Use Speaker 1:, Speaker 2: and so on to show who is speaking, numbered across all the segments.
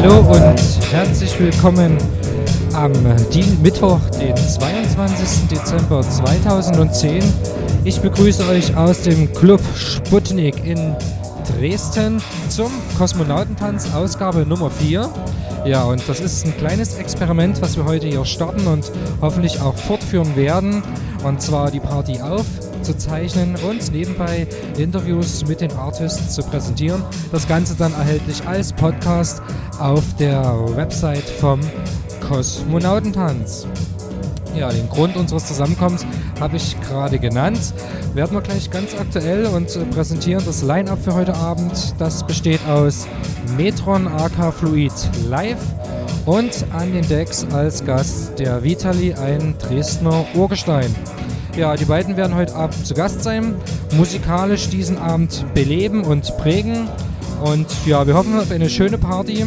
Speaker 1: hallo und herzlich willkommen am Mittwoch, den 22. Dezember 2010. Ich begrüße euch aus dem Club Sputnik in Dresden zum Kosmonautentanz Ausgabe Nummer 4. Ja, und das ist ein kleines Experiment, was wir heute hier starten und hoffentlich auch fortführen werden. Und zwar die Party aufzuzeichnen und nebenbei Interviews mit den Artists zu präsentieren. Das Ganze dann erhältlich als Podcast auf der Website vom Kosmonautentanz. Ja, den Grund unseres Zusammenkommens habe ich gerade genannt. Werden wir gleich ganz aktuell und präsentieren das Line-Up für heute Abend. Das besteht aus Metron AK Fluid live und an den Decks als Gast der Vitali, ein Dresdner Urgestein. Ja, die beiden werden heute Abend zu Gast sein, musikalisch diesen Abend beleben und prägen. Und ja, wir hoffen auf eine schöne Party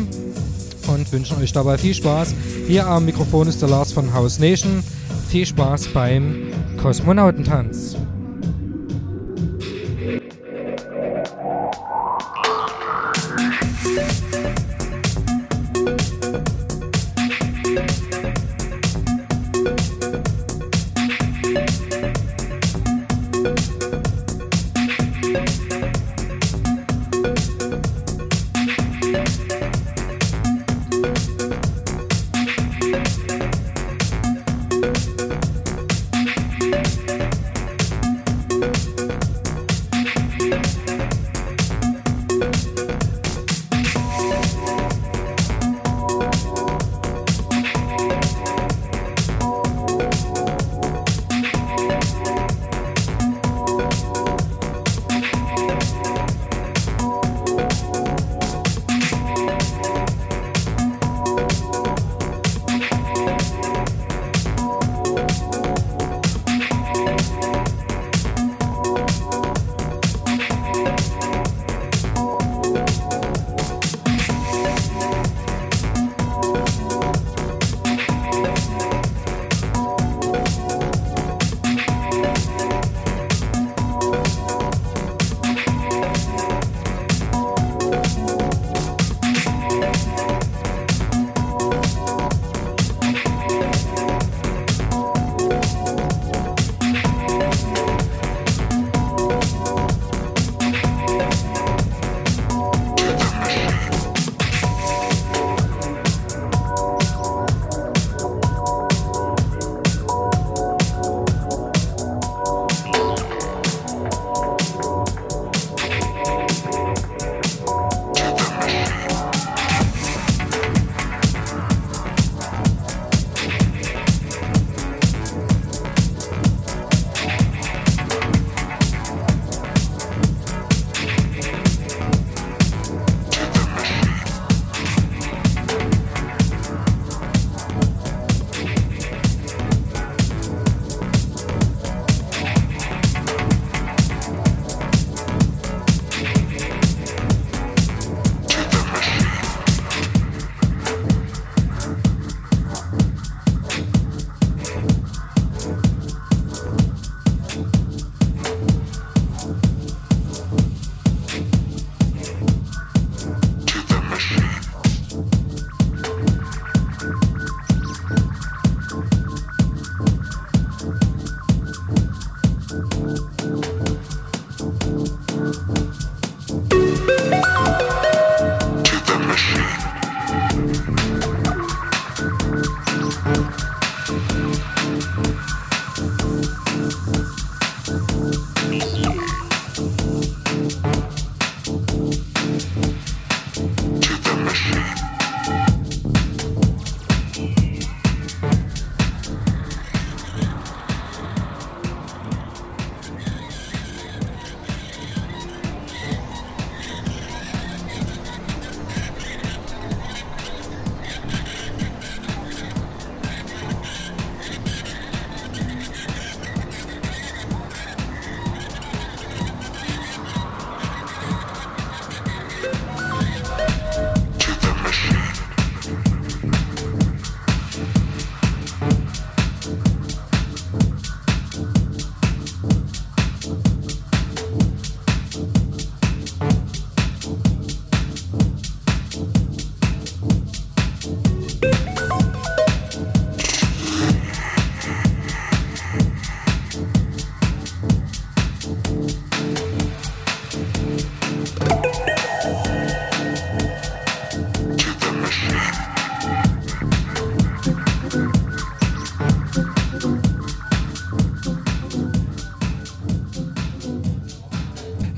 Speaker 1: und wünschen euch dabei viel Spaß. Hier am Mikrofon ist der Lars von House Nation. Viel Spaß beim Kosmonautentanz.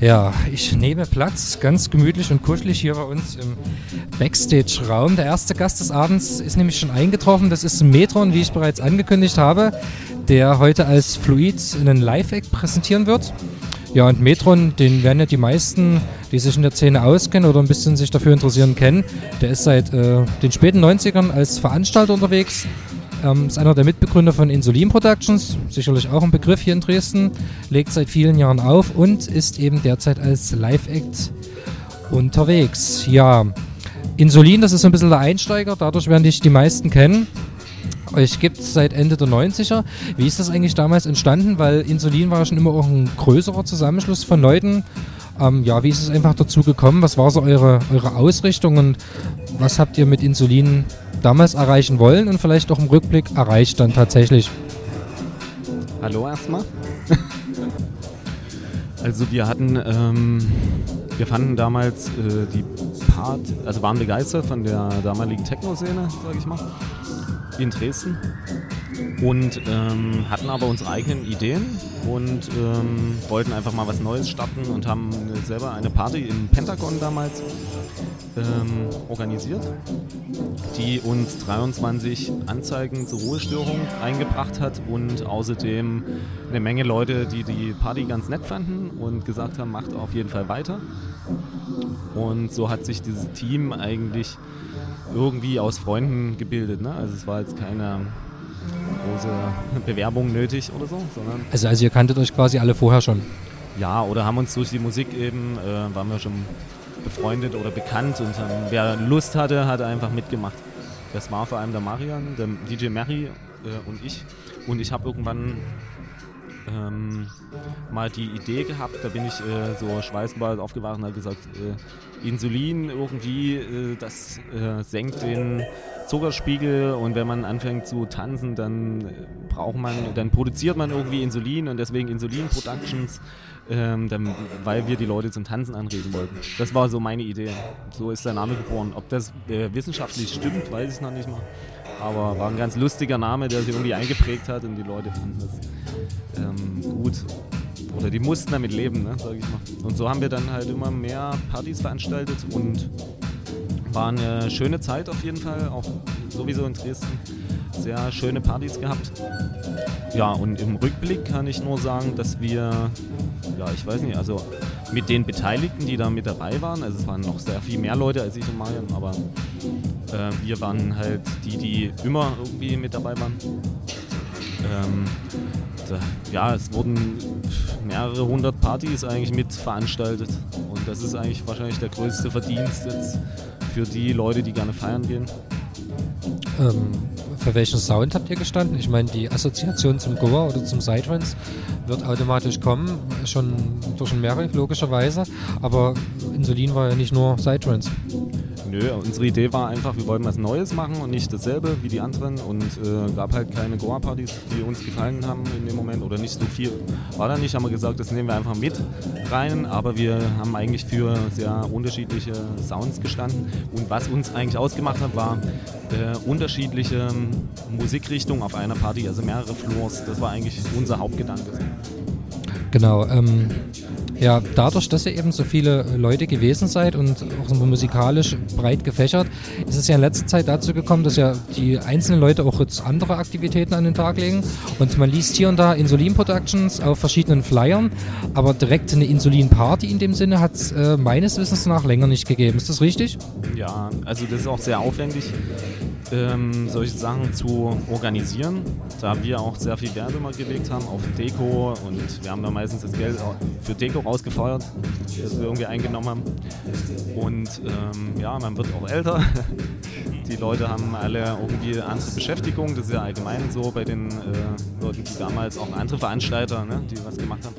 Speaker 1: Ja, ich nehme Platz, ganz gemütlich und kuschelig hier bei uns im Backstage-Raum. Der erste Gast des Abends ist nämlich schon eingetroffen. Das ist Metron, wie ich bereits angekündigt habe, der heute als Fluid einen Live-Act präsentieren wird. Ja, und Metron, den werden ja die meisten, die sich in der Szene auskennen oder ein bisschen sich dafür interessieren, kennen. Der ist seit äh, den späten 90ern als Veranstalter unterwegs ähm, ist einer der Mitbegründer von Insulin Productions, sicherlich auch ein Begriff hier in Dresden, legt seit vielen Jahren auf und ist eben derzeit als Live-Act unterwegs. Ja, Insulin, das ist so ein bisschen der Einsteiger, dadurch werden dich die meisten kennen. Euch gibt es seit Ende der 90er. Wie ist das eigentlich damals entstanden? Weil Insulin war schon immer auch ein größerer Zusammenschluss von Leuten. Ähm, ja, wie ist es einfach dazu gekommen? Was war so eure, eure Ausrichtung und was habt ihr mit Insulin damals erreichen wollen und vielleicht auch im Rückblick erreicht dann tatsächlich?
Speaker 2: Hallo erstmal. also wir hatten, ähm, wir fanden damals äh, die Part, also waren begeistert von der damaligen Techno-Szene, sage ich mal, in Dresden und ähm, hatten aber unsere eigenen Ideen und ähm, wollten einfach mal was Neues starten und haben selber eine Party im Pentagon damals ähm, organisiert, die uns 23 Anzeigen zur Ruhestörung eingebracht hat und außerdem eine Menge Leute, die die Party ganz nett fanden und gesagt haben, macht auf jeden Fall weiter. Und so hat sich dieses Team eigentlich irgendwie aus Freunden gebildet. Ne? Also es war jetzt keine große Bewerbung nötig oder so, sondern.
Speaker 1: Also, also ihr kanntet euch quasi alle vorher schon?
Speaker 2: Ja, oder haben uns durch die Musik eben, äh, waren wir schon befreundet oder bekannt und ähm, wer Lust hatte, hat einfach mitgemacht. Das war vor allem der Marian, der DJ Mary äh, und ich. Und ich habe irgendwann ähm, mal die Idee gehabt, da bin ich äh, so schweißbald aufgewacht und habe gesagt, äh, Insulin irgendwie, äh, das äh, senkt den Zuckerspiegel und wenn man anfängt zu tanzen, dann braucht man, dann produziert man irgendwie Insulin und deswegen Insulin Productions ähm, dann, weil wir die Leute zum Tanzen anregen wollten. Das war so meine Idee. So ist der Name geboren. Ob das äh, wissenschaftlich stimmt, weiß ich noch nicht mal. Aber war ein ganz lustiger Name, der sich irgendwie eingeprägt hat und die Leute fanden das ähm, gut. Oder die mussten damit leben, ne, sag ich mal. Und so haben wir dann halt immer mehr Partys veranstaltet und war eine schöne Zeit auf jeden Fall, auch sowieso in Dresden. Sehr schöne Partys gehabt. Ja, und im Rückblick kann ich nur sagen, dass wir ja, ich weiß nicht, also mit den Beteiligten, die da mit dabei waren, also es waren noch sehr viel mehr Leute als ich und Marian, aber äh, wir waren halt die, die immer irgendwie mit dabei waren. Ähm, ja, es wurden mehrere hundert Partys eigentlich mit veranstaltet und das ist eigentlich wahrscheinlich der größte Verdienst jetzt für die Leute, die gerne feiern gehen.
Speaker 1: Ähm, für welchen Sound habt ihr gestanden? Ich meine, die Assoziation zum Goa oder zum Psytrance wird automatisch kommen, schon durch den Merit logischerweise, aber Insulin war ja nicht nur Psytrance.
Speaker 2: Nö, unsere Idee war einfach, wir wollten was Neues machen und nicht dasselbe wie die anderen und äh, gab halt keine Goa-Partys, die uns gefallen haben in dem Moment oder nicht so viel. War da nicht, haben wir gesagt, das nehmen wir einfach mit rein, aber wir haben eigentlich für sehr unterschiedliche Sounds gestanden und was uns eigentlich ausgemacht hat, war äh, unterschiedliche Musikrichtungen auf einer Party, also mehrere Floors. Das war eigentlich unser Hauptgedanke.
Speaker 1: Genau. Ähm, ja, dadurch, dass ihr eben so viele Leute gewesen seid und auch so musikalisch breit gefächert, ist es ja in letzter Zeit dazu gekommen, dass ja die einzelnen Leute auch jetzt andere Aktivitäten an den Tag legen. Und man liest hier und da Insulin Productions auf verschiedenen Flyern, aber direkt eine Insulin-Party in dem Sinne hat es äh, meines Wissens nach länger nicht gegeben. Ist das richtig?
Speaker 2: Ja, also das ist auch sehr aufwendig ähm, solche Sachen zu organisieren, da wir auch sehr viel Wert immer gelegt haben auf Deko und wir haben da meistens das Geld für Deko rausgefeuert, das wir irgendwie eingenommen haben. Und ähm, ja, man wird auch älter. Die Leute haben alle irgendwie andere Beschäftigung, das ist ja allgemein so bei den äh, Leuten, die damals auch andere Veranstalter, ne, die was gemacht haben.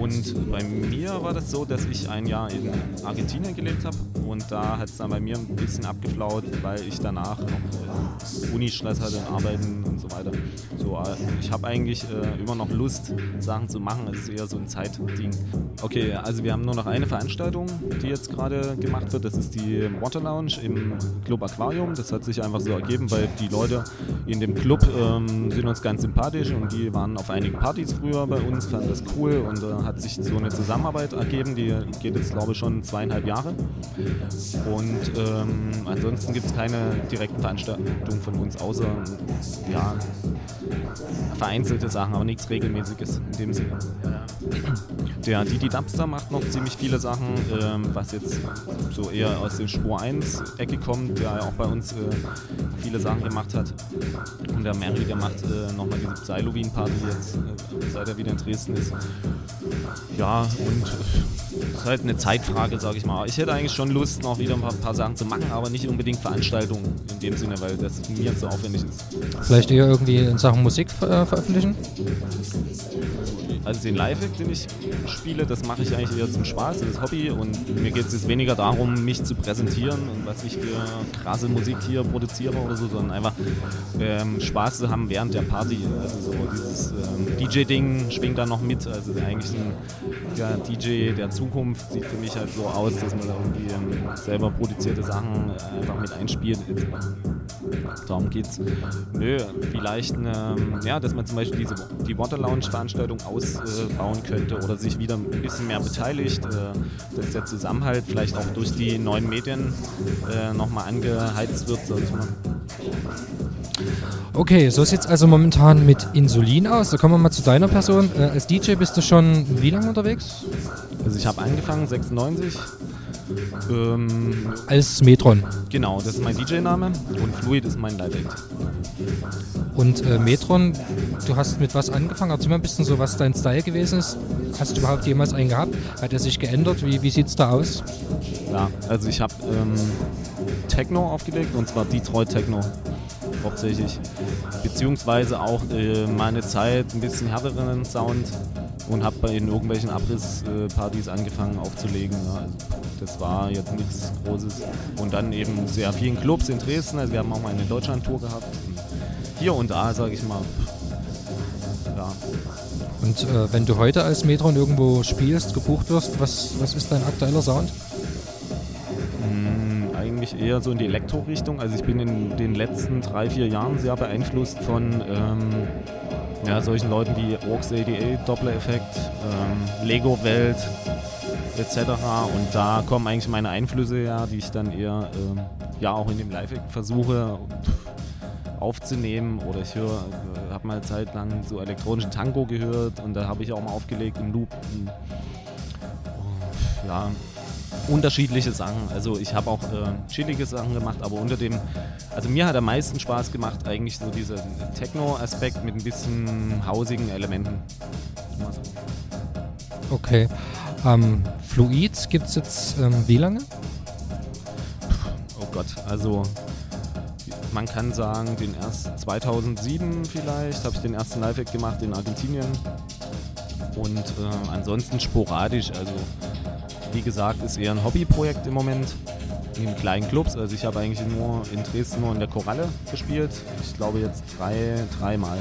Speaker 2: Und bei mir war das so, dass ich ein Jahr in Argentinien gelebt habe und da hat es dann bei mir ein bisschen abgeflaut, weil ich danach noch äh, Unistress hatte und Arbeiten und so weiter. So, äh, ich habe eigentlich äh, immer noch Lust, Sachen zu machen. Es ist eher so ein Zeitding. Okay, also wir haben nur noch eine Veranstaltung, die jetzt gerade gemacht wird. Das ist die Water Lounge im Club Aquarium. Das hat sich einfach so ergeben, weil die Leute in dem Club ähm, sind uns ganz sympathisch und die waren auf einigen Partys früher bei uns, fanden das cool und äh, hat sich so eine Zusammenarbeit ergeben, die geht jetzt glaube ich schon zweieinhalb Jahre. Und ähm, ansonsten gibt es keine direkten Veranstaltungen von uns, außer ja, vereinzelte Sachen, aber nichts Regelmäßiges in dem Sinne. Der Didi Dubster macht noch ziemlich viele Sachen, ähm, was jetzt so eher aus der Spur 1 Ecke kommt, der auch bei uns äh, viele Sachen gemacht hat. Und der Mary, der macht äh, nochmal diese Xylowin-Party jetzt, äh, seit er wieder in Dresden ist. Ja, und es ist halt eine Zeitfrage, sag ich mal. Ich hätte eigentlich schon Lust, noch wieder ein paar, paar Sachen zu machen, aber nicht unbedingt Veranstaltungen in dem Sinne, weil das mir zu aufwendig ist.
Speaker 1: Vielleicht eher irgendwie in Sachen Musik äh, veröffentlichen?
Speaker 2: Also den Live-Act, den ich spiele, das mache ich eigentlich eher zum Spaß, das Hobby und mir geht es jetzt weniger darum, mich zu präsentieren und was ich für krasse Musik hier produziere oder so, sondern einfach ähm, Spaß zu haben während der Party. Also so dieses ähm, DJ-Ding schwingt da noch mit. Also eigentlich ein ja, DJ der Zukunft sieht für mich halt so aus, dass man da irgendwie ähm, selber produzierte Sachen einfach mit einspielt. Darum geht's. Nö, vielleicht, eine, ja, dass man zum Beispiel diese, die Water Lounge Veranstaltung ausbauen äh, könnte oder sich wieder ein bisschen mehr beteiligt, äh, dass der Zusammenhalt vielleicht auch durch die neuen Medien äh, nochmal angeheizt wird.
Speaker 1: Okay, so sieht es also momentan mit Insulin aus. Da kommen wir mal zu deiner Person. Äh, als DJ bist du schon wie lange unterwegs?
Speaker 2: Also ich habe angefangen 96
Speaker 1: ähm, Als Metron.
Speaker 2: Genau, das ist mein DJ-Name und Fluid ist mein Live-Act.
Speaker 1: Und äh, Metron, du hast mit was angefangen? Erzähl mal ein bisschen so, was dein Style gewesen ist. Hast du überhaupt jemals einen gehabt? Hat er sich geändert? Wie, wie sieht es da aus?
Speaker 2: Ja, also ich habe ähm, Techno aufgelegt und zwar Detroit Techno hauptsächlich. Beziehungsweise auch äh, meine Zeit ein bisschen härteren Sound und habe in irgendwelchen Abrisspartys angefangen aufzulegen. Ja. Also das war jetzt nichts Großes. Und dann eben sehr vielen Clubs in Dresden. Also wir haben auch mal eine Deutschland-Tour gehabt. Hier und da, sage ich mal.
Speaker 1: Ja. Und äh, wenn du heute als Metron irgendwo spielst, gebucht wirst, was, was ist dein aktueller Sound?
Speaker 2: Hm, eigentlich eher so in die Elektro-Richtung. Also ich bin in den letzten drei, vier Jahren sehr beeinflusst von ähm, ja, solchen Leuten wie Orks 88, Doppler-Effekt, ähm, Lego-Welt, etc. Und da kommen eigentlich meine Einflüsse her, die ich dann eher ähm, ja auch in dem Live versuche aufzunehmen. Oder ich höre, äh, habe mal eine Zeit lang so elektronischen Tango gehört und da habe ich auch mal aufgelegt im Loop. Und, oh, ja, unterschiedliche Sachen. Also ich habe auch äh, chillige Sachen gemacht, aber unter dem, also mir hat am meisten Spaß gemacht eigentlich so dieser Techno-Aspekt mit ein bisschen hausigen Elementen.
Speaker 1: Okay. Ähm, Fluid gibt es jetzt ähm, wie lange?
Speaker 2: Oh Gott, also man kann sagen, den ersten 2007 vielleicht habe ich den ersten Live-Act gemacht in Argentinien und äh, ansonsten sporadisch. Also wie gesagt, ist eher ein Hobbyprojekt im Moment in kleinen Clubs. Also ich habe eigentlich nur in Dresden nur in der Koralle gespielt. Ich glaube jetzt drei, dreimal.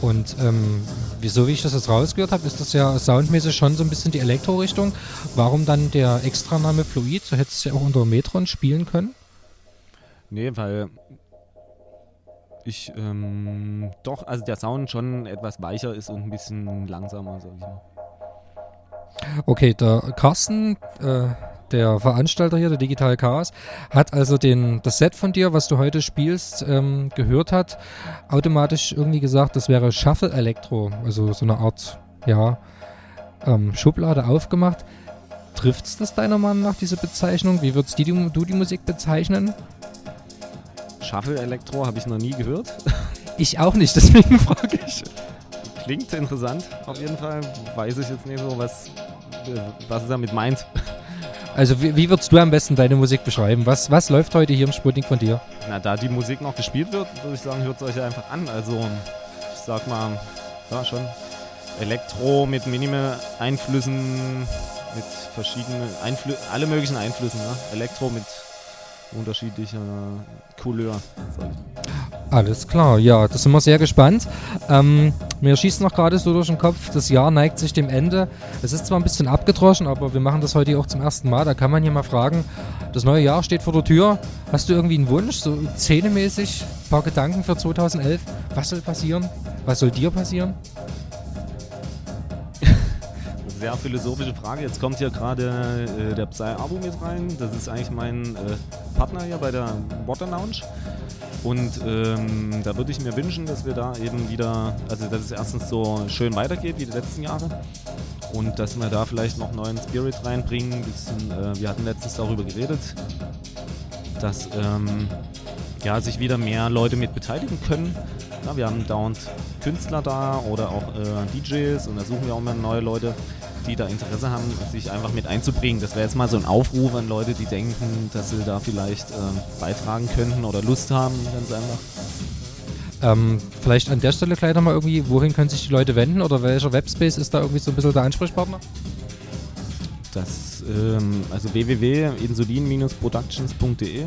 Speaker 1: Und ähm, wieso, wie ich das jetzt rausgehört habe, ist das ja soundmäßig schon so ein bisschen die Elektro-Richtung. Warum dann der Extraname Fluid? So hättest du ja auch unter Metron spielen können?
Speaker 2: Nee, weil ich ähm, doch, also der Sound schon etwas weicher ist und ein bisschen langsamer, sag ich mal.
Speaker 1: Okay, der Carsten, äh, der Veranstalter hier, der Digital Chaos, hat also den, das Set von dir, was du heute spielst, ähm, gehört hat, automatisch irgendwie gesagt, das wäre Shuffle Elektro, also so eine Art, ja, ähm, Schublade aufgemacht. Trifft es das deiner Meinung nach, diese Bezeichnung? Wie würdest die, du die Musik bezeichnen?
Speaker 2: Shuffle Elektro habe ich noch nie gehört.
Speaker 1: Ich auch nicht, deswegen frage ich.
Speaker 2: Klingt interessant, auf jeden Fall. Weiß ich jetzt nicht so, was, was es damit meint.
Speaker 1: Also wie, wie, würdest du am besten deine Musik beschreiben? Was, was läuft heute hier im Sputnik von dir?
Speaker 2: Na, da die Musik noch gespielt wird, würde ich sagen, hört es euch einfach an. Also ich sag mal, ja schon Elektro mit Minime-Einflüssen, mit verschiedenen Einflüssen, alle möglichen Einflüssen. Ne? Elektro mit unterschiedlicher Couleur.
Speaker 1: Alles klar, ja, da sind wir sehr gespannt. Ähm, mir schießt noch gerade so durch den Kopf, das Jahr neigt sich dem Ende. Es ist zwar ein bisschen abgedroschen, aber wir machen das heute auch zum ersten Mal. Da kann man hier mal fragen, Das neue Jahr steht vor der Tür. Hast du irgendwie einen Wunsch, so zähnemäßig, ein paar Gedanken für 2011? Was soll passieren? Was soll dir passieren?
Speaker 2: Sehr philosophische Frage. Jetzt kommt hier gerade äh, der Psy-Abo mit rein. Das ist eigentlich mein äh, Partner hier bei der Water Lounge. Und ähm, da würde ich mir wünschen, dass wir da eben wieder, also dass es erstens so schön weitergeht wie die letzten Jahre und dass wir da vielleicht noch neuen Spirit reinbringen. Bisschen, äh, wir hatten letztens darüber geredet, dass ähm, ja, sich wieder mehr Leute mit beteiligen können. Ja, wir haben dauernd Künstler da oder auch äh, DJs und da suchen wir auch immer neue Leute, die da Interesse haben, sich einfach mit einzubringen. Das wäre jetzt mal so ein Aufruf an Leute, die denken, dass sie da vielleicht äh, beitragen könnten oder Lust haben, ganz einfach.
Speaker 1: Ähm, vielleicht an der Stelle gleich nochmal irgendwie, wohin können sich die Leute wenden oder welcher Webspace ist da irgendwie so ein bisschen der Ansprechpartner?
Speaker 2: Das, ähm, also www.insulin-productions.de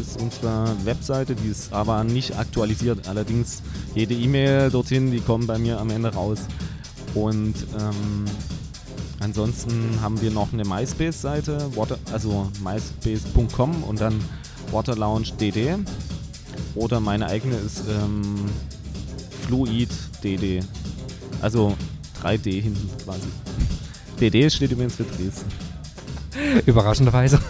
Speaker 2: ist unsere Webseite, die ist aber nicht aktualisiert. Allerdings jede E-Mail dorthin, die kommen bei mir am Ende raus. Und ähm, ansonsten haben wir noch eine MySpace-Seite, also myspace.com und dann waterlounge.dd. Oder meine eigene ist ähm, fluid.dd. Also 3D hinten quasi. DD steht übrigens für Dresden.
Speaker 1: Überraschenderweise.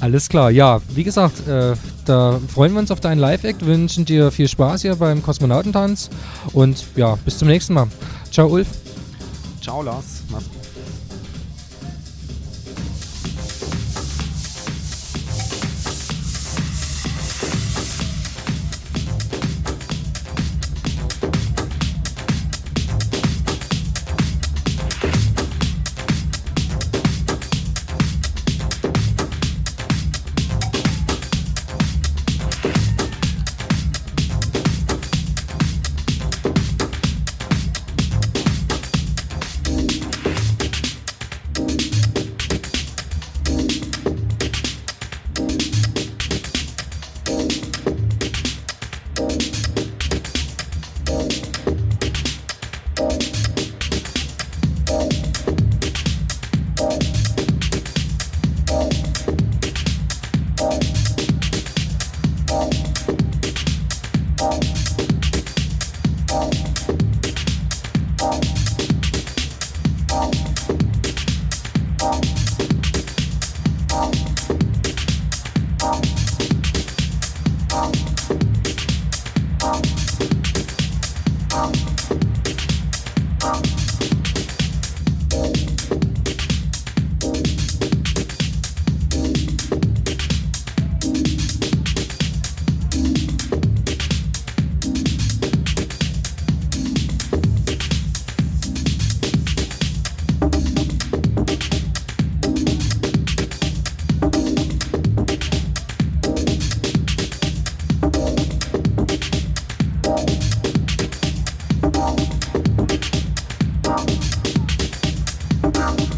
Speaker 1: Alles klar, ja, wie gesagt, äh, da freuen wir uns auf deinen Live-Act, wünschen dir viel Spaß hier beim Kosmonautentanz und ja, bis zum nächsten Mal. Ciao, Ulf.
Speaker 2: Ciao, Lars. Mach's. sound.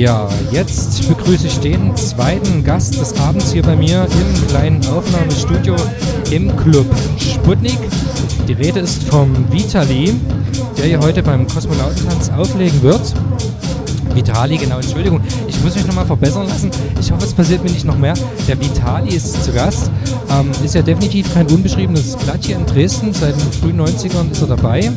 Speaker 1: Ja, jetzt begrüße ich den zweiten Gast des Abends hier bei mir im kleinen Aufnahmestudio im Club Sputnik. Die Rede ist vom Vitali, der hier heute beim Kosmonautentanz auflegen wird. Vitali, genau, Entschuldigung, ich muss mich nochmal verbessern lassen. Ich hoffe, es passiert mir nicht noch mehr. Der Vitali ist zu Gast, ähm, ist ja definitiv kein unbeschriebenes Blatt hier in Dresden. Seit den frühen 90ern ist er dabei,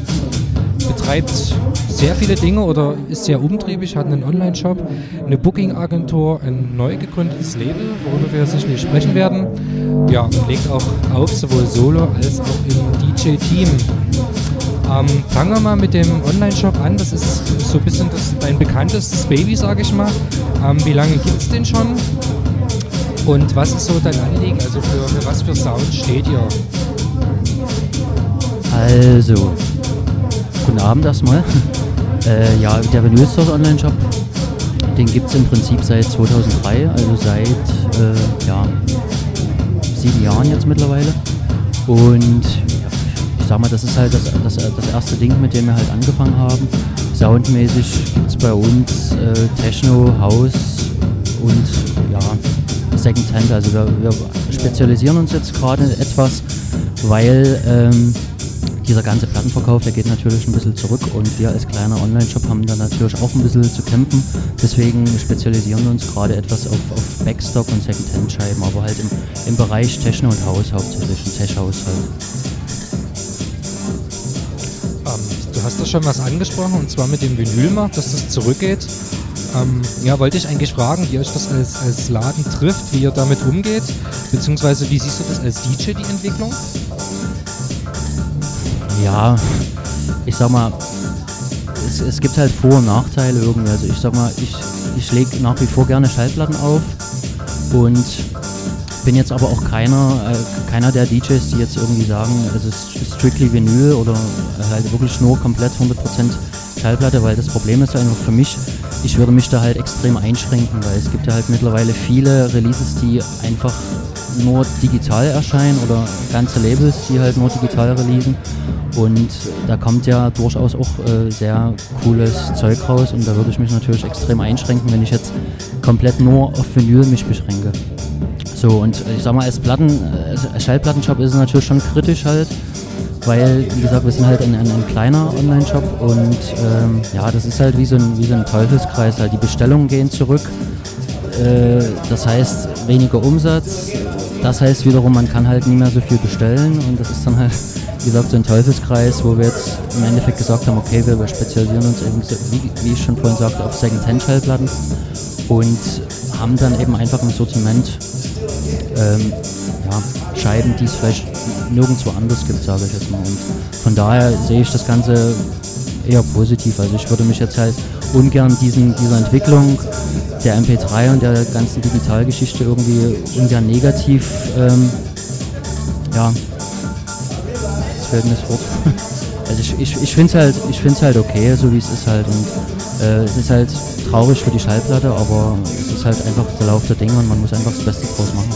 Speaker 1: betreibt sehr viele Dinge oder ist sehr umtriebig, hat einen Online-Shop, eine Booking-Agentur, ein neu gegründetes Label, worüber wir sicherlich sprechen werden. Ja, legt auch auf, sowohl solo als auch im DJ-Team. Ähm, fangen wir mal mit dem Online-Shop an. Das ist so ein bisschen das, dein bekanntestes Baby, sage ich mal. Ähm, wie lange gibt es den schon? Und was ist so dein Anliegen? Also für, für was für Sound steht ihr?
Speaker 3: Also, guten Abend erstmal. Äh, ja, der Vinyl Store Online Shop, den gibt es im Prinzip seit 2003, also seit äh, ja, sieben Jahren jetzt mittlerweile. Und ich sag mal, das ist halt das, das, das erste Ding, mit dem wir halt angefangen haben. Soundmäßig gibt es bei uns äh, Techno, House und ja, Secondhand. Also wir, wir spezialisieren uns jetzt gerade etwas, weil ähm, dieser ganze Plattenverkauf, der geht natürlich ein bisschen zurück und wir als kleiner Online-Shop haben da natürlich auch ein bisschen zu kämpfen. Deswegen spezialisieren wir uns gerade etwas auf, auf Backstock und Secondhand-Scheiben, aber halt im, im Bereich Techno und House hauptsächlich, und Tech-House halt.
Speaker 1: Ähm, du hast da schon was angesprochen und zwar mit dem Vinylmarkt, dass das zurückgeht. Ähm, ja, wollte ich eigentlich fragen, wie euch das als, als Laden trifft, wie ihr damit umgeht, beziehungsweise wie siehst du das als DJ, die Entwicklung?
Speaker 3: Ja, ich sag mal, es, es gibt halt Vor- und Nachteile irgendwie. Also ich sag mal, ich, ich lege nach wie vor gerne Schallplatten auf und bin jetzt aber auch keiner, äh, keiner der DJs, die jetzt irgendwie sagen, es ist strictly Vinyl oder halt wirklich nur komplett 100% Schallplatte, weil das Problem ist einfach für mich, ich würde mich da halt extrem einschränken, weil es gibt ja halt mittlerweile viele Releases, die einfach nur digital erscheinen oder ganze Labels, die halt nur digital releasen. Und da kommt ja durchaus auch äh, sehr cooles Zeug raus und da würde ich mich natürlich extrem einschränken, wenn ich jetzt komplett nur auf Vinyl mich beschränke. So, und ich sag mal, als Platten, äh, Schallplattenshop ist es natürlich schon kritisch halt, weil, wie gesagt, wir sind halt ein, ein, ein kleiner Online-Shop und ähm, ja, das ist halt wie so, ein, wie so ein Teufelskreis. Halt. Die Bestellungen gehen zurück, äh, das heißt weniger Umsatz, das heißt wiederum, man kann halt nie mehr so viel bestellen und das ist dann halt, wie gesagt, so ein Teufelskreis, wo wir jetzt im Endeffekt gesagt haben, okay, wir, spezialisieren uns eben, wie, wie, ich schon vorhin sagte, auf Second-Hand-Schallplatten und haben dann eben einfach im Sortiment ähm, ja, Scheiben, die es vielleicht nirgendwo anders gibt, sage ich jetzt mal. Und von daher sehe ich das Ganze eher positiv. Also ich würde mich jetzt halt ungern diesen, dieser Entwicklung der MP3 und der ganzen Digitalgeschichte irgendwie ungern negativ, ähm, ja, es fällt mir das Wort. Also ich, ich, ich finde es halt, halt okay, so wie es ist halt. Und äh, es ist halt traurig für die Schallplatte, aber es ist halt einfach der Lauf der Dinge und man muss einfach das Beste draus machen.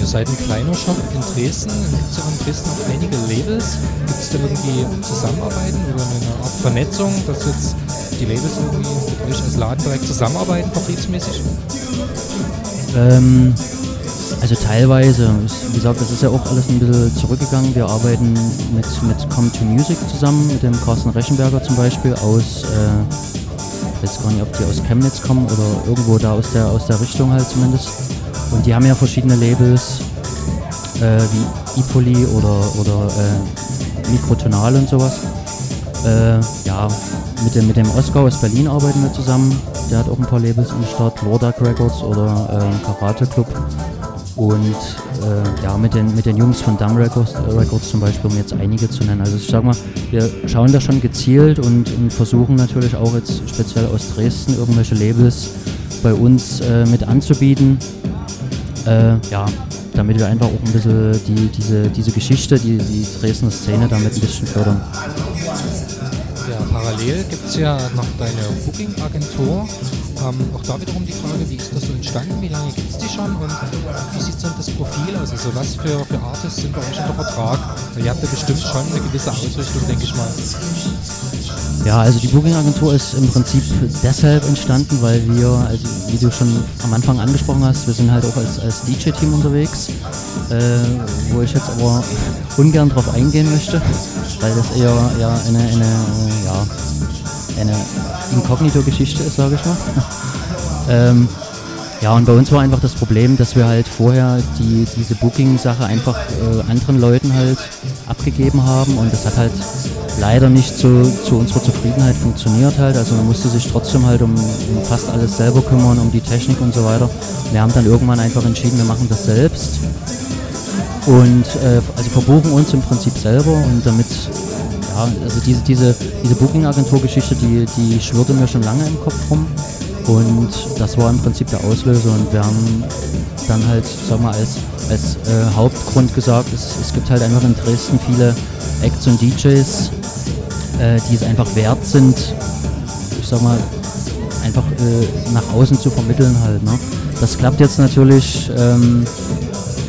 Speaker 1: Ihr seid ein kleiner Shop in Dresden. Gibt es ja in Dresden auch einige Labels. Gibt es da irgendwie Zusammenarbeiten oder eine Art Vernetzung, dass jetzt die Labels irgendwie mit euch als Laden direkt zusammenarbeiten, vertriebsmäßig?
Speaker 3: Ähm, also teilweise. Wie gesagt, das ist ja auch alles ein bisschen zurückgegangen. Wir arbeiten mit, mit Come to Music zusammen, mit dem Carsten Rechenberger zum Beispiel aus, äh, weiß gar nicht, ob die aus Chemnitz kommen oder irgendwo da aus der, aus der Richtung halt zumindest. Und die haben ja verschiedene Labels, äh, wie Ipoli oder, oder äh, Mikrotonal und sowas. Äh, ja, mit dem, mit dem Oscar aus Berlin arbeiten wir zusammen. Der hat auch ein paar Labels am Start, Lordak Records oder äh, Karate Club. Und äh, ja, mit den, mit den Jungs von Dumb Records, äh, Records zum Beispiel, um jetzt einige zu nennen. Also ich sag mal, wir schauen da schon gezielt und, und versuchen natürlich auch jetzt speziell aus Dresden irgendwelche Labels bei uns äh, mit anzubieten. Äh, ja, damit wir einfach auch ein bisschen die, diese, diese Geschichte, die, die Dresdner Szene damit ein bisschen fördern.
Speaker 1: Ja, parallel gibt es ja noch deine Booking-Agentur. Ähm, auch da wiederum die Frage, wie ist das so entstanden, wie lange gibt es die schon und wie sieht so das Profil aus? Also was für, für Artists sind bei euch unter Vertrag? Ihr habt ja bestimmt schon eine gewisse Ausrichtung, denke ich mal.
Speaker 3: Ja, also die Booking-Agentur ist im Prinzip deshalb entstanden, weil wir, also wie du schon am Anfang angesprochen hast, wir sind halt auch als, als DJ-Team unterwegs, äh, wo ich jetzt aber ungern drauf eingehen möchte, weil das eher ja, eine, eine, ja, eine Inkognito-Geschichte sage ich mal. ähm, ja, und bei uns war einfach das Problem, dass wir halt vorher die, diese Booking-Sache einfach äh, anderen Leuten halt abgegeben haben und das hat halt leider nicht zu, zu unserer Zufriedenheit funktioniert halt. Also man musste sich trotzdem halt um, um fast alles selber kümmern, um die Technik und so weiter. Wir haben dann irgendwann einfach entschieden, wir machen das selbst und äh, also verbuchen uns im Prinzip selber und damit ja, also diese, diese, diese Booking-Agentur-Geschichte, die, die schwirrte mir schon lange im Kopf rum. Und das war im Prinzip der Auslöser und wir haben dann halt, sag mal, als, als äh, Hauptgrund gesagt, es, es gibt halt einfach in Dresden viele Acts und DJs, äh, die es einfach wert sind, ich sag mal, einfach äh, nach außen zu vermitteln halt. Ne? Das klappt jetzt natürlich, ähm,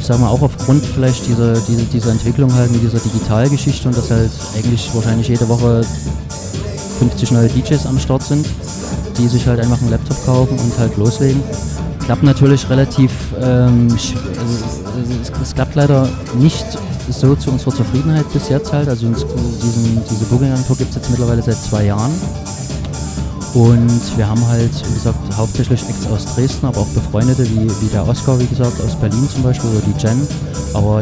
Speaker 3: ich sag mal, auch aufgrund vielleicht dieser, dieser, dieser Entwicklung halt mit dieser Digitalgeschichte und dass halt eigentlich wahrscheinlich jede Woche 50 neue DJs am Start sind die sich halt einfach einen Laptop kaufen und halt loslegen. Klappt natürlich relativ, ähm, also es, es, klappt leider nicht so zu unserer Zufriedenheit bis jetzt halt. Also diesen, diese Booking-Agentur gibt es jetzt mittlerweile seit zwei Jahren. Und wir haben halt, wie gesagt, hauptsächlich Acts aus Dresden, aber auch Befreundete, wie, wie der Oscar, wie gesagt, aus Berlin zum Beispiel, oder die Jen. Aber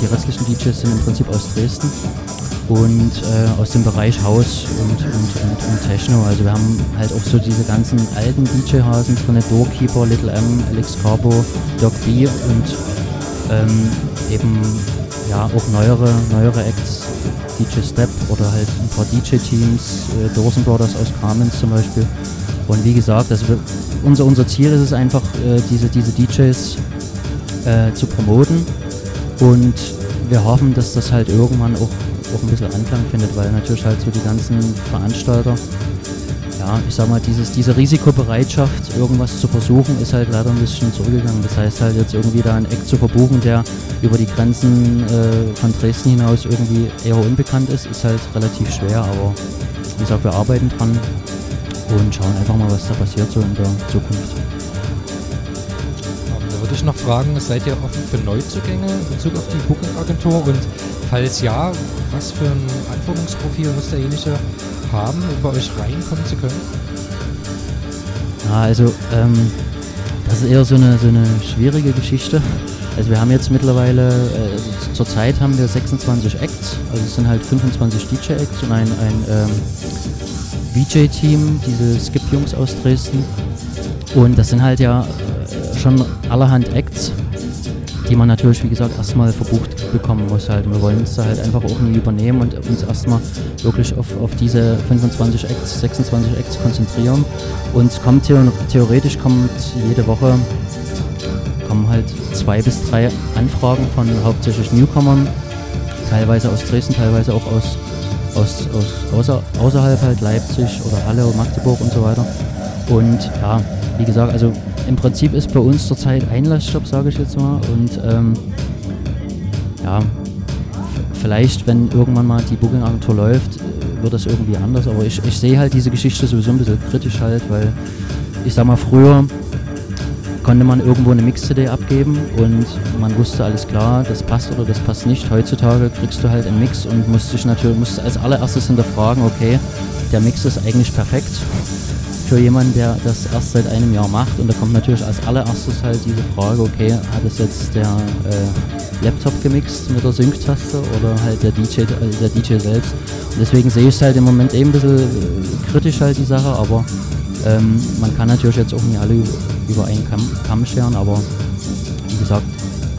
Speaker 3: die restlichen DJs sind im Prinzip aus Dresden und äh, aus dem Bereich Haus und, und, und, und, Techno. Also wir haben halt auch so diese ganzen alten DJ-Hasen drin, Doorkeeper, Little M, Alex Carbo, Doc B und ähm, eben ja auch neuere, neuere Acts, DJ Step oder halt ein paar DJ-Teams, äh, Dawson Brothers aus Kamenz zum Beispiel. Und wie gesagt, also unser, unser Ziel ist es einfach, äh, diese, diese DJs äh, zu promoten und wir hoffen, dass das halt irgendwann auch auch ein bisschen Anklang findet, weil natürlich halt so die ganzen Veranstalter, ja, ich sag mal, dieses, diese Risikobereitschaft, irgendwas zu versuchen, ist halt leider ein bisschen zurückgegangen. Das heißt halt jetzt irgendwie da ein Eck zu verbuchen, der über die Grenzen äh, von Dresden hinaus irgendwie eher unbekannt ist, ist halt relativ schwer, aber wie gesagt, wir arbeiten dran und schauen einfach mal, was da passiert so in der Zukunft
Speaker 1: ähm, Da würde ich noch fragen, seid ihr offen für Neuzugänge in Bezug auf die Booking-Agentur und falls ja, was für ein Anforderungsprofil muss derjenige haben, um bei euch reinkommen zu können?
Speaker 3: Ja, also ähm, das ist eher so eine, so eine schwierige Geschichte. Also wir haben jetzt mittlerweile, äh, zurzeit haben wir 26 Acts, also es sind halt 25 DJ-Acts und ein, ein ähm, VJ-Team, diese Skip-Jungs aus Dresden. Und das sind halt ja äh, schon allerhand Acts, die man natürlich, wie gesagt, erstmal verbucht bekommen muss halt. Wir wollen uns da halt einfach auch nie übernehmen und uns erstmal wirklich auf, auf diese 25 Acts, 26 Acts konzentrieren. Und kommt theoretisch kommt jede Woche kommen halt zwei bis drei Anfragen von hauptsächlich Newcomern, teilweise aus Dresden, teilweise auch aus, aus, aus außer, außerhalb halt Leipzig oder Halle Magdeburg und so weiter. Und ja, wie gesagt, also im Prinzip ist bei uns zurzeit Einlassstopp, sage ich jetzt mal. Und ähm, ja, vielleicht, wenn irgendwann mal die Booking-Agentur läuft, äh, wird das irgendwie anders. Aber ich, ich sehe halt diese Geschichte sowieso ein bisschen kritisch halt, weil ich sag mal, früher konnte man irgendwo eine Mix-CD abgeben und man wusste alles klar, das passt oder das passt nicht. Heutzutage kriegst du halt einen Mix und musst dich natürlich musst als allererstes hinterfragen, okay, der Mix ist eigentlich perfekt für jemanden, der das erst seit einem Jahr macht. Und da kommt natürlich als allererstes halt diese Frage, okay, hat es jetzt der äh, Laptop gemixt mit der Sync-Taste oder halt der DJ, äh, der DJ selbst. Und deswegen sehe ich es halt im Moment eben ein bisschen äh, kritisch halt die Sache, aber ähm, man kann natürlich jetzt auch nicht alle über einen Kamm, Kamm scheren, aber wie gesagt,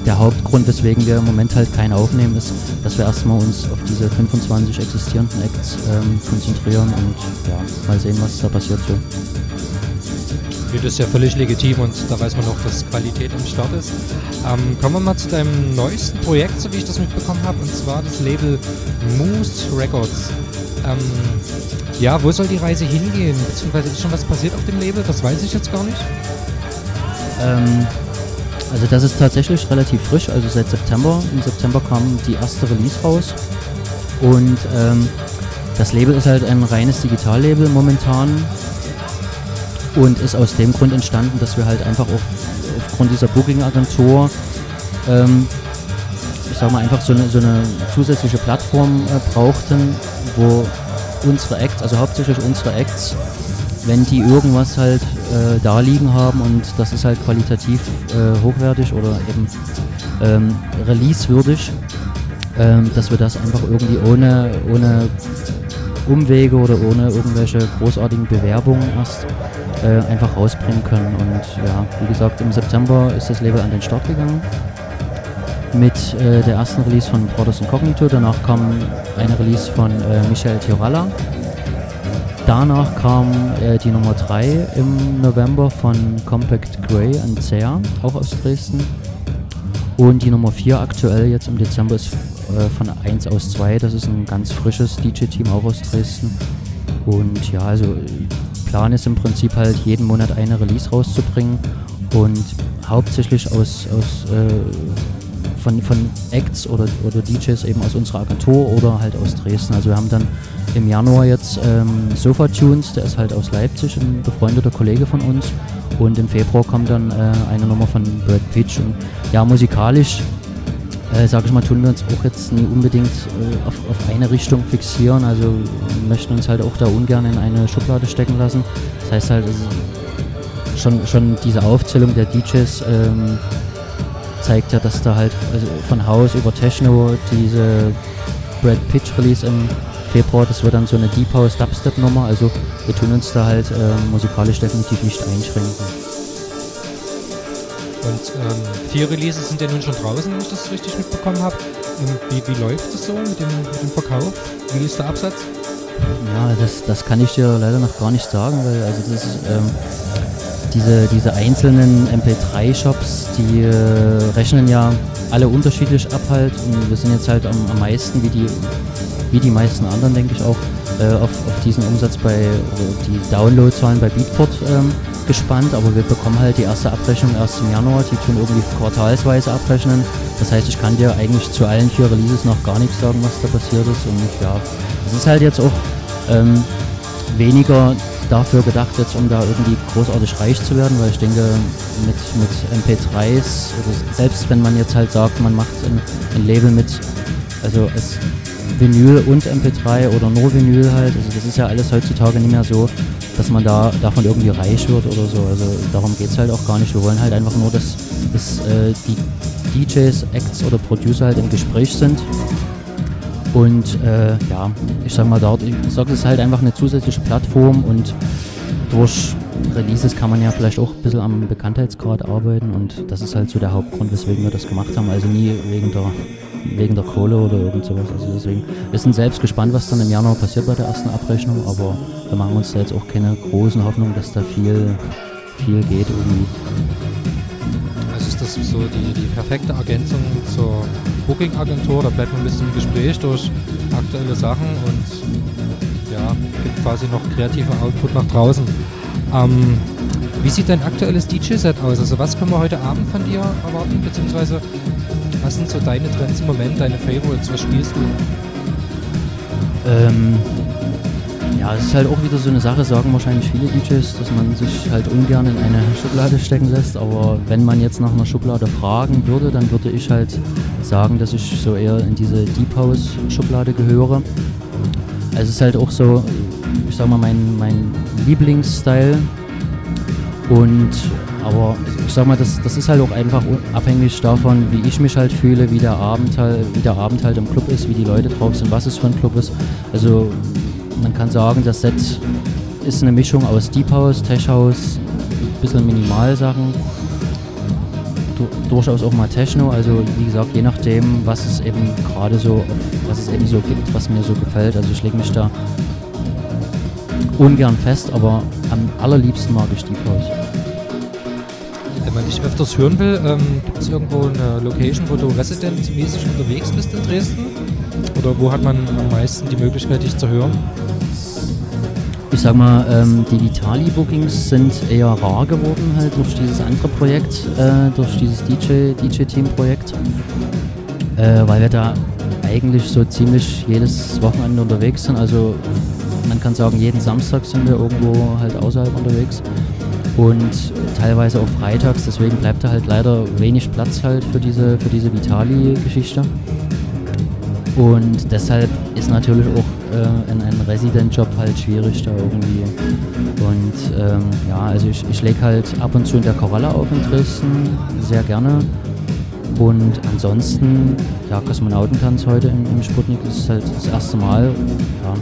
Speaker 3: der Hauptgrund, weswegen wir im Moment halt keinen aufnehmen, ist, dass wir erstmal uns auf diese 25 existierenden Acts ähm, konzentrieren und ja, mal sehen, was da passiert so.
Speaker 1: Das ist ja völlig legitim und da weiß man auch, dass Qualität am Start ist. Ähm, kommen wir mal zu deinem neuesten Projekt, so wie ich das mitbekommen habe, und zwar das Label Moose Records. Ähm, ja, wo soll die Reise hingehen? Beziehungsweise ist schon was passiert auf dem Label? Das weiß ich jetzt gar nicht.
Speaker 3: Ähm, also das ist tatsächlich relativ frisch, also seit September. Im September kam die erste Release raus. Und ähm, das Label ist halt ein reines Digitallabel momentan und ist aus dem Grund entstanden, dass wir halt einfach auch aufgrund dieser Booking-Agentur ähm, ich sag mal einfach so eine, so eine zusätzliche Plattform äh, brauchten, wo unsere Acts, also hauptsächlich unsere Acts, wenn die irgendwas halt äh, da liegen haben und das ist halt qualitativ äh, hochwertig oder eben ähm, releasewürdig, ähm, dass wir das einfach irgendwie ohne, ohne Umwege oder ohne irgendwelche großartigen Bewerbungen erst äh, einfach rausbringen können. Und ja, wie gesagt, im September ist das Label an den Start gegangen mit äh, der ersten Release von Brothers Incognito. Danach kam eine Release von äh, Michel Tioralla. Danach kam äh, die Nummer 3 im November von Compact Grey und Zea, auch aus Dresden. Und die Nummer 4 aktuell jetzt im Dezember ist äh, von 1 aus 2. Das ist ein ganz frisches DJ-Team auch aus Dresden. Und ja, also Plan ist im Prinzip halt jeden Monat eine Release rauszubringen und hauptsächlich aus, aus äh, von, von Acts oder, oder DJs eben aus unserer Agentur oder halt aus Dresden. Also wir haben dann im Januar jetzt ähm, Sofa Tunes, der ist halt aus Leipzig, ein befreundeter Kollege von uns. Und im Februar kommt dann äh, eine Nummer von Brad Pitch. Und ja, musikalisch, äh, sage ich mal, tun wir uns auch jetzt nie unbedingt äh, auf, auf eine Richtung fixieren. Also möchten uns halt auch da ungern in eine Schublade stecken lassen. Das heißt halt, schon, schon diese Aufzählung der DJs ähm, zeigt ja, dass da halt also von Haus über Techno diese Brad Pitch Release im Februar, das wird dann so eine Deep House Dubstep Nummer, also wir tun uns da halt äh, musikalisch definitiv nicht einschränken.
Speaker 1: Und ähm, vier Releases sind ja nun schon draußen, wenn ich das richtig mitbekommen habe. Wie, wie läuft es so mit dem, mit dem Verkauf? Wie ist der Absatz?
Speaker 3: Ja, das, das kann ich dir leider noch gar nicht sagen, weil also das ist, ähm, diese, diese einzelnen MP3-Shops, die äh, rechnen ja alle unterschiedlich ab halt. Und wir sind jetzt halt am, am meisten, wie die, wie die meisten anderen, denke ich auch, äh, auf, auf, diesen Umsatz bei, die Downloadzahlen bei Beatport ähm, gespannt, aber wir bekommen halt die erste Abrechnung erst im Januar, die tun irgendwie quartalsweise abrechnen. Das heißt, ich kann dir eigentlich zu allen vier Releases noch gar nichts sagen, was da passiert ist. Und ja, es ist halt jetzt auch ähm, weniger dafür gedacht, jetzt um da irgendwie großartig reich zu werden, weil ich denke, mit, mit MP3s, oder selbst wenn man jetzt halt sagt, man macht ein, ein Label mit, also es Vinyl und MP3 oder nur Vinyl halt, also das ist ja alles heutzutage nicht mehr so, dass man da davon irgendwie reich wird oder so. Also darum geht es halt auch gar nicht. Wir wollen halt einfach nur, dass, dass äh, die DJs, Acts oder Producer halt im Gespräch sind und äh, ja, ich sag mal dort, sag, es halt einfach eine zusätzliche Plattform und durch Releases kann man ja vielleicht auch ein bisschen am Bekanntheitsgrad arbeiten und das ist halt so der Hauptgrund, weswegen wir das gemacht haben. Also nie wegen der, wegen der Kohle oder irgend sowas. Also deswegen, wir sind selbst gespannt, was dann im Januar passiert bei der ersten Abrechnung, aber wir machen uns da jetzt auch keine großen Hoffnungen, dass da viel, viel geht irgendwie
Speaker 1: ist so die, die perfekte Ergänzung zur Booking-Agentur. Da bleibt man ein bisschen im Gespräch durch aktuelle Sachen und ja, gibt quasi noch kreativer Output nach draußen. Ähm, wie sieht dein aktuelles DJ-Set aus? Also was können wir heute Abend von dir erwarten? Beziehungsweise was sind so deine Trends im Moment, deine Favorites? Was spielst du?
Speaker 3: Ähm, ja, es ist halt auch wieder so eine Sache, sagen wahrscheinlich viele DJs, dass man sich halt ungern in eine Schublade stecken lässt. Aber wenn man jetzt nach einer Schublade fragen würde, dann würde ich halt sagen, dass ich so eher in diese Deep House Schublade gehöre. Also es ist halt auch so, ich sag mal, mein, mein Lieblingsstyle. Und aber ich sag mal, das, das ist halt auch einfach abhängig davon, wie ich mich halt fühle, wie der Abend halt, wie der Abend halt im Club ist, wie die Leute drauf sind, was es für ein Club ist. Also man kann sagen, das Set ist eine Mischung aus Deep House, Tech House, ein bisschen Minimalsachen, durchaus auch mal Techno. Also wie gesagt, je nachdem, was es eben gerade so, was es eben so gibt, was mir so gefällt. Also ich lege mich da ungern fest, aber am allerliebsten mag ich Deep House.
Speaker 1: Wenn man dich öfters hören will, ähm, gibt es irgendwo eine Location, wo du residentmäßig unterwegs bist in Dresden? Oder wo hat man am meisten die Möglichkeit, dich zu hören?
Speaker 3: Ich sag mal, ähm, Digitali-Bookings sind eher rar geworden halt durch dieses andere Projekt, äh, durch dieses DJ-Team-Projekt, DJ äh, weil wir da eigentlich so ziemlich jedes Wochenende unterwegs sind. Also man kann sagen, jeden Samstag sind wir irgendwo halt außerhalb unterwegs und teilweise auch freitags. Deswegen bleibt da halt leider wenig Platz halt für diese, für diese Vitali-Geschichte. Und deshalb ist natürlich auch äh, ein, ein Resident-Job halt schwierig da irgendwie. Und ähm, ja, also ich, ich lege halt ab und zu in der Koralle auf in Dresden, sehr gerne. Und ansonsten, ja, Kosmonautentanz heute im, im Sputnik, ist halt das erste Mal. Ja.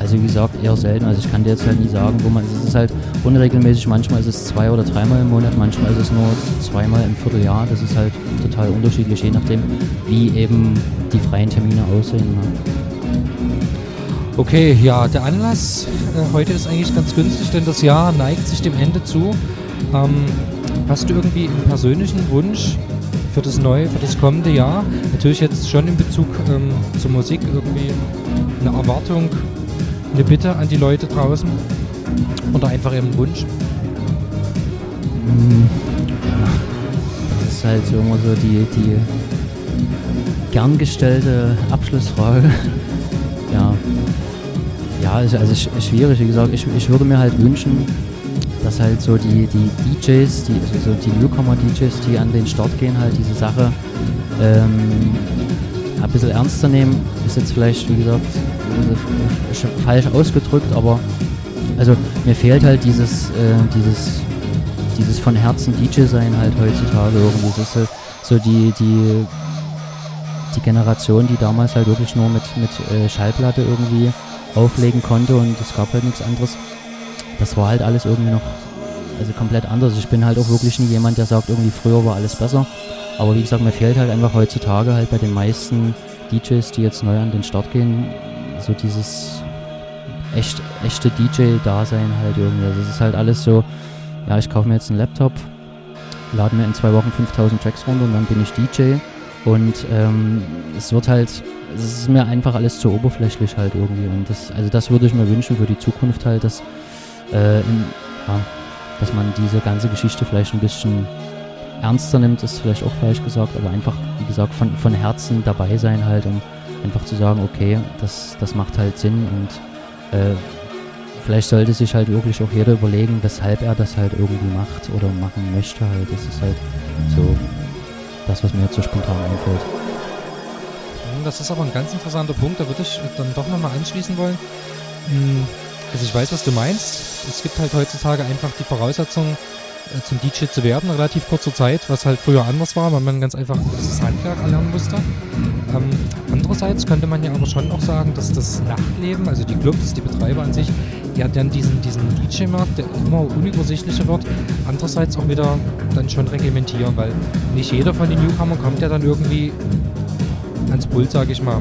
Speaker 3: Also wie gesagt, eher selten. Also ich kann dir jetzt halt nie sagen, wo man. Es ist halt unregelmäßig, manchmal ist es zwei oder dreimal im Monat, manchmal ist es nur zweimal im Vierteljahr. Das ist halt total unterschiedlich, je nachdem, wie eben die freien Termine aussehen. Ne?
Speaker 1: Okay, ja, der Anlass äh, heute ist eigentlich ganz günstig, denn das Jahr neigt sich dem Ende zu. Ähm, hast du irgendwie einen persönlichen Wunsch für das neue, für das kommende Jahr? Natürlich jetzt schon in Bezug ähm, zur Musik irgendwie eine Erwartung, eine Bitte an die Leute draußen oder einfach ihren Wunsch?
Speaker 3: Hm, das ist halt so immer so die, die gern gestellte Abschlussfrage. Ja. Also, also schwierig, wie gesagt, ich, ich würde mir halt wünschen, dass halt so die, die DJs, die, also so die Newcomer-DJs, die an den Start gehen, halt diese Sache ähm, ein bisschen ernster nehmen. Ist jetzt vielleicht, wie gesagt, falsch ausgedrückt, aber also mir fehlt halt dieses, äh, dieses, dieses von Herzen DJ sein halt heutzutage irgendwie. Das ist halt so die, die, die Generation, die damals halt wirklich nur mit, mit äh, Schallplatte irgendwie auflegen konnte und es gab halt nichts anderes. Das war halt alles irgendwie noch also komplett anders. Ich bin halt auch wirklich nie jemand, der sagt, irgendwie früher war alles besser. Aber wie gesagt, mir fehlt halt einfach heutzutage halt bei den meisten DJs, die jetzt neu an den Start gehen, so dieses echt, echte DJ-Dasein halt irgendwie. Also es ist halt alles so, ja, ich kaufe mir jetzt einen Laptop, lade mir in zwei Wochen 5000 Tracks runter und dann bin ich DJ. Und ähm, es wird halt, es ist mir einfach alles zu oberflächlich halt irgendwie. Und das, also das würde ich mir wünschen für die Zukunft halt, dass, äh, in, ja, dass man diese ganze Geschichte vielleicht ein bisschen ernster nimmt, ist vielleicht auch falsch gesagt, aber einfach, wie gesagt, von, von Herzen dabei sein halt, um einfach zu sagen, okay, das, das macht halt Sinn und äh, vielleicht sollte sich halt wirklich auch jeder überlegen, weshalb er das halt irgendwie macht oder machen möchte halt. Das ist halt so das, was mir jetzt so spontan einfällt.
Speaker 1: Hm, das ist aber ein ganz interessanter Punkt, da würde ich dann doch nochmal anschließen wollen. Hm, also ich weiß, was du meinst. Es gibt halt heutzutage einfach die Voraussetzungen, äh, zum DJ zu werden, relativ kurzer Zeit, was halt früher anders war, weil man ganz einfach das Handwerk erlernen musste. Ähm, andererseits könnte man ja aber schon auch sagen, dass das Nachtleben, also die Clubs, die Betreiber an sich, ja dann diesen, diesen DJ-Markt, der immer unübersichtlicher wird, andererseits auch wieder dann schon reglementieren, weil nicht jeder von den Newcomern kommt ja dann irgendwie ans Pult, sage ich mal.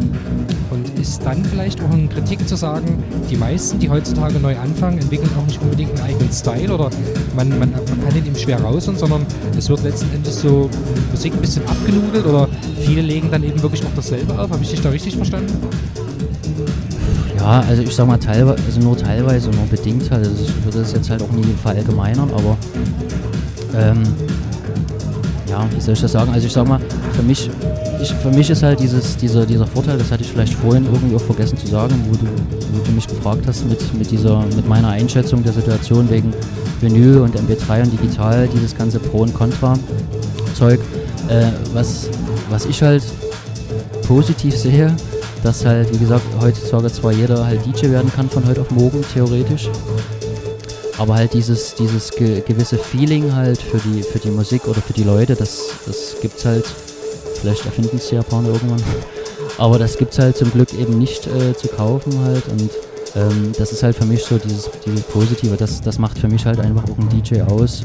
Speaker 1: Und ist dann vielleicht auch eine Kritik zu sagen, die meisten, die heutzutage neu anfangen, entwickeln auch nicht unbedingt einen eigenen Style oder man, man, man kann den eben schwer raus, sondern es wird letzten Endes so Musik ein bisschen abgenudelt oder viele legen dann eben wirklich auch dasselbe auf. Habe ich dich da richtig verstanden?
Speaker 3: Ja, also ich sag mal teilweise, also nur teilweise, nur bedingt halt. Also ich würde das jetzt halt auch nie verallgemeinern, aber ähm, ja, wie soll ich das sagen? Also ich sag mal, für mich, ich, für mich ist halt dieses, dieser, dieser Vorteil, das hatte ich vielleicht vorhin irgendwie auch vergessen zu sagen, wo du, wo du mich gefragt hast mit, mit dieser, mit meiner Einschätzung der Situation wegen Vinyl und MP3 und digital, dieses ganze Pro und Contra Zeug. Äh, was, was ich halt positiv sehe, dass halt, wie gesagt, heutzutage zwar jeder halt DJ werden kann von heute auf morgen, theoretisch, aber halt dieses, dieses ge gewisse Feeling halt für die, für die Musik oder für die Leute, das, das gibt's halt, vielleicht erfinden es die Japaner irgendwann, aber das gibt's halt zum Glück eben nicht äh, zu kaufen halt und ähm, das ist halt für mich so dieses, dieses Positive, das, das macht für mich halt einfach auch ein DJ aus,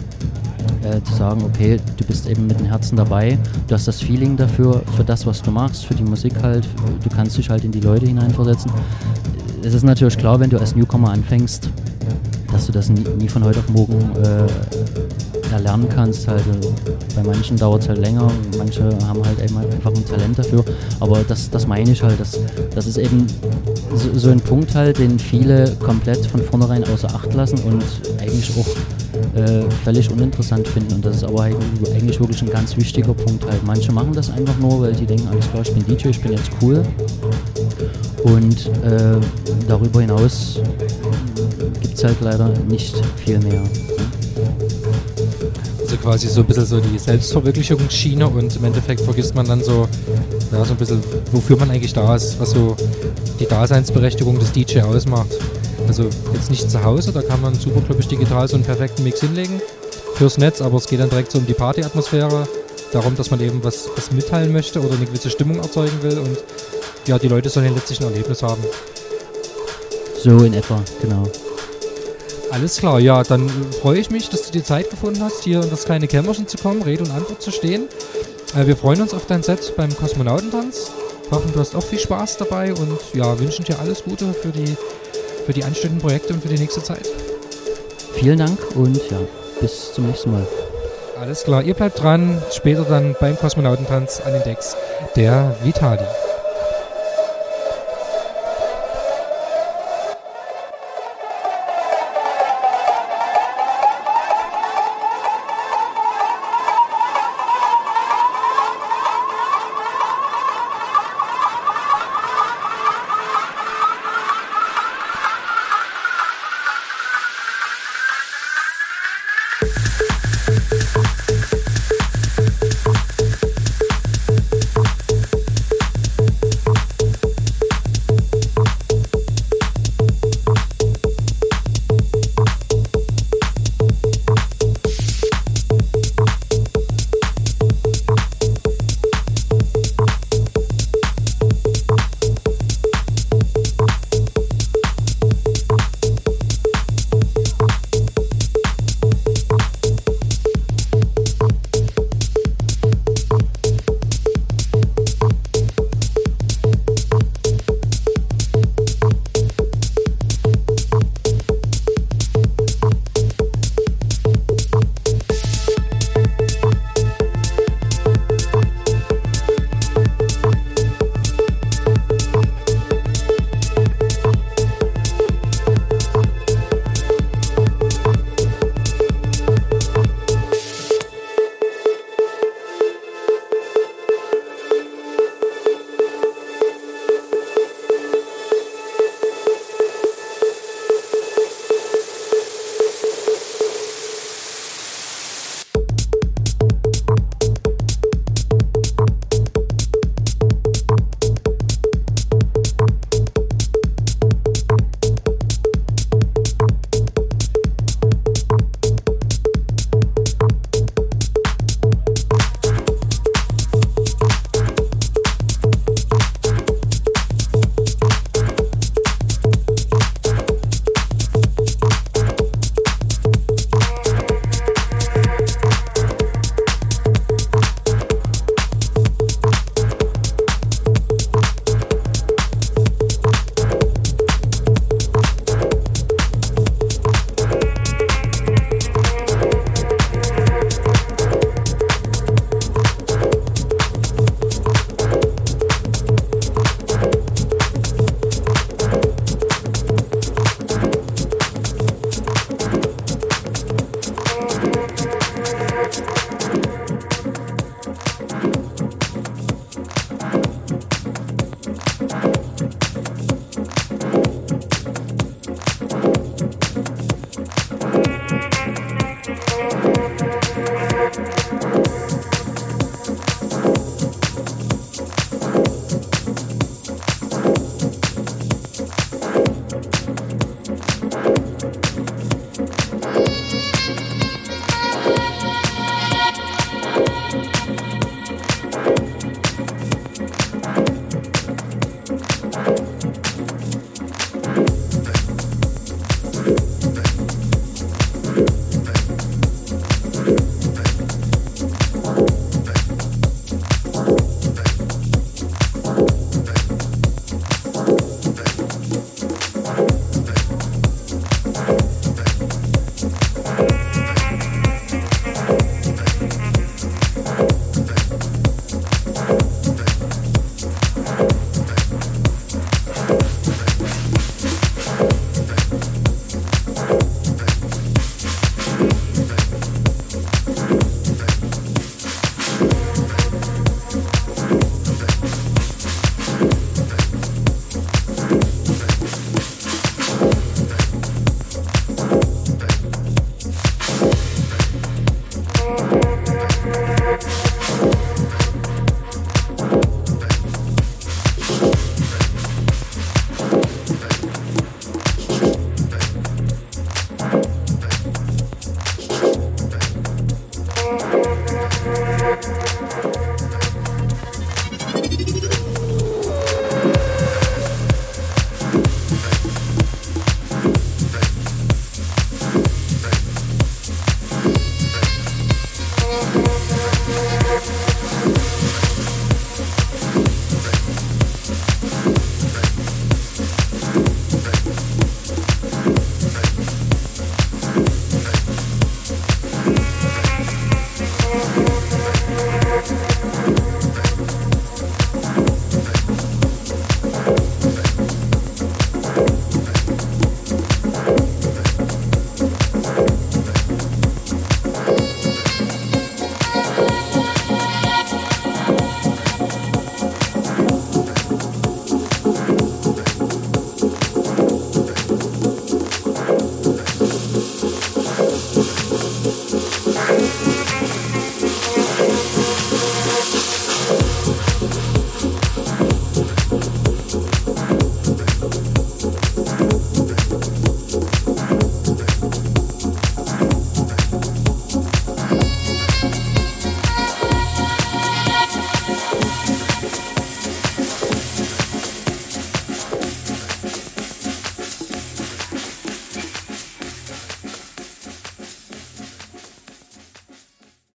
Speaker 3: äh, zu sagen, okay, du bist eben mit dem Herzen dabei, du hast das Feeling dafür, für das, was du machst, für die Musik halt, du kannst dich halt in die Leute hineinversetzen. Es ist natürlich klar, wenn du als Newcomer anfängst, dass du das nie, nie von heute auf morgen äh, erlernen kannst. Halt, bei manchen dauert es halt länger, manche haben halt einfach ein Talent dafür. Aber das, das meine ich halt, das, das ist eben so, so ein Punkt halt, den viele komplett von vornherein außer Acht lassen und eigentlich auch äh, völlig uninteressant finden. Und das ist aber eigentlich, eigentlich wirklich ein ganz wichtiger Punkt halt. Manche machen das einfach nur, weil sie denken, alles klar, ich bin DJ, ich bin jetzt cool. Und äh, darüber hinaus gibt es halt leider nicht viel mehr.
Speaker 1: Also quasi so ein bisschen so die Selbstverwirklichungsschiene und im Endeffekt vergisst man dann so, ja, so ein bisschen, wofür man eigentlich da ist, was so die Daseinsberechtigung des DJ ausmacht. Also jetzt nicht zu Hause, da kann man super, glaube ich, digital so einen perfekten Mix hinlegen fürs Netz, aber es geht dann direkt so um die Partyatmosphäre, darum, dass man eben was, was mitteilen möchte oder eine gewisse Stimmung erzeugen will und ja, die Leute sollen letztlich ein Erlebnis haben.
Speaker 3: So in etwa, genau.
Speaker 1: Alles klar, ja, dann freue ich mich, dass du die Zeit gefunden hast, hier in das kleine Kämmerchen zu kommen, Rede und Antwort zu stehen. Äh, wir freuen uns auf dein Set beim Kosmonautentanz. Hoffen, du hast auch viel Spaß dabei und ja, wünschen dir alles Gute für die, für die anstehenden Projekte und für die nächste Zeit.
Speaker 3: Vielen Dank und ja, bis zum nächsten Mal.
Speaker 1: Alles klar, ihr bleibt dran. Später dann beim Kosmonautentanz an den Decks der Vitali.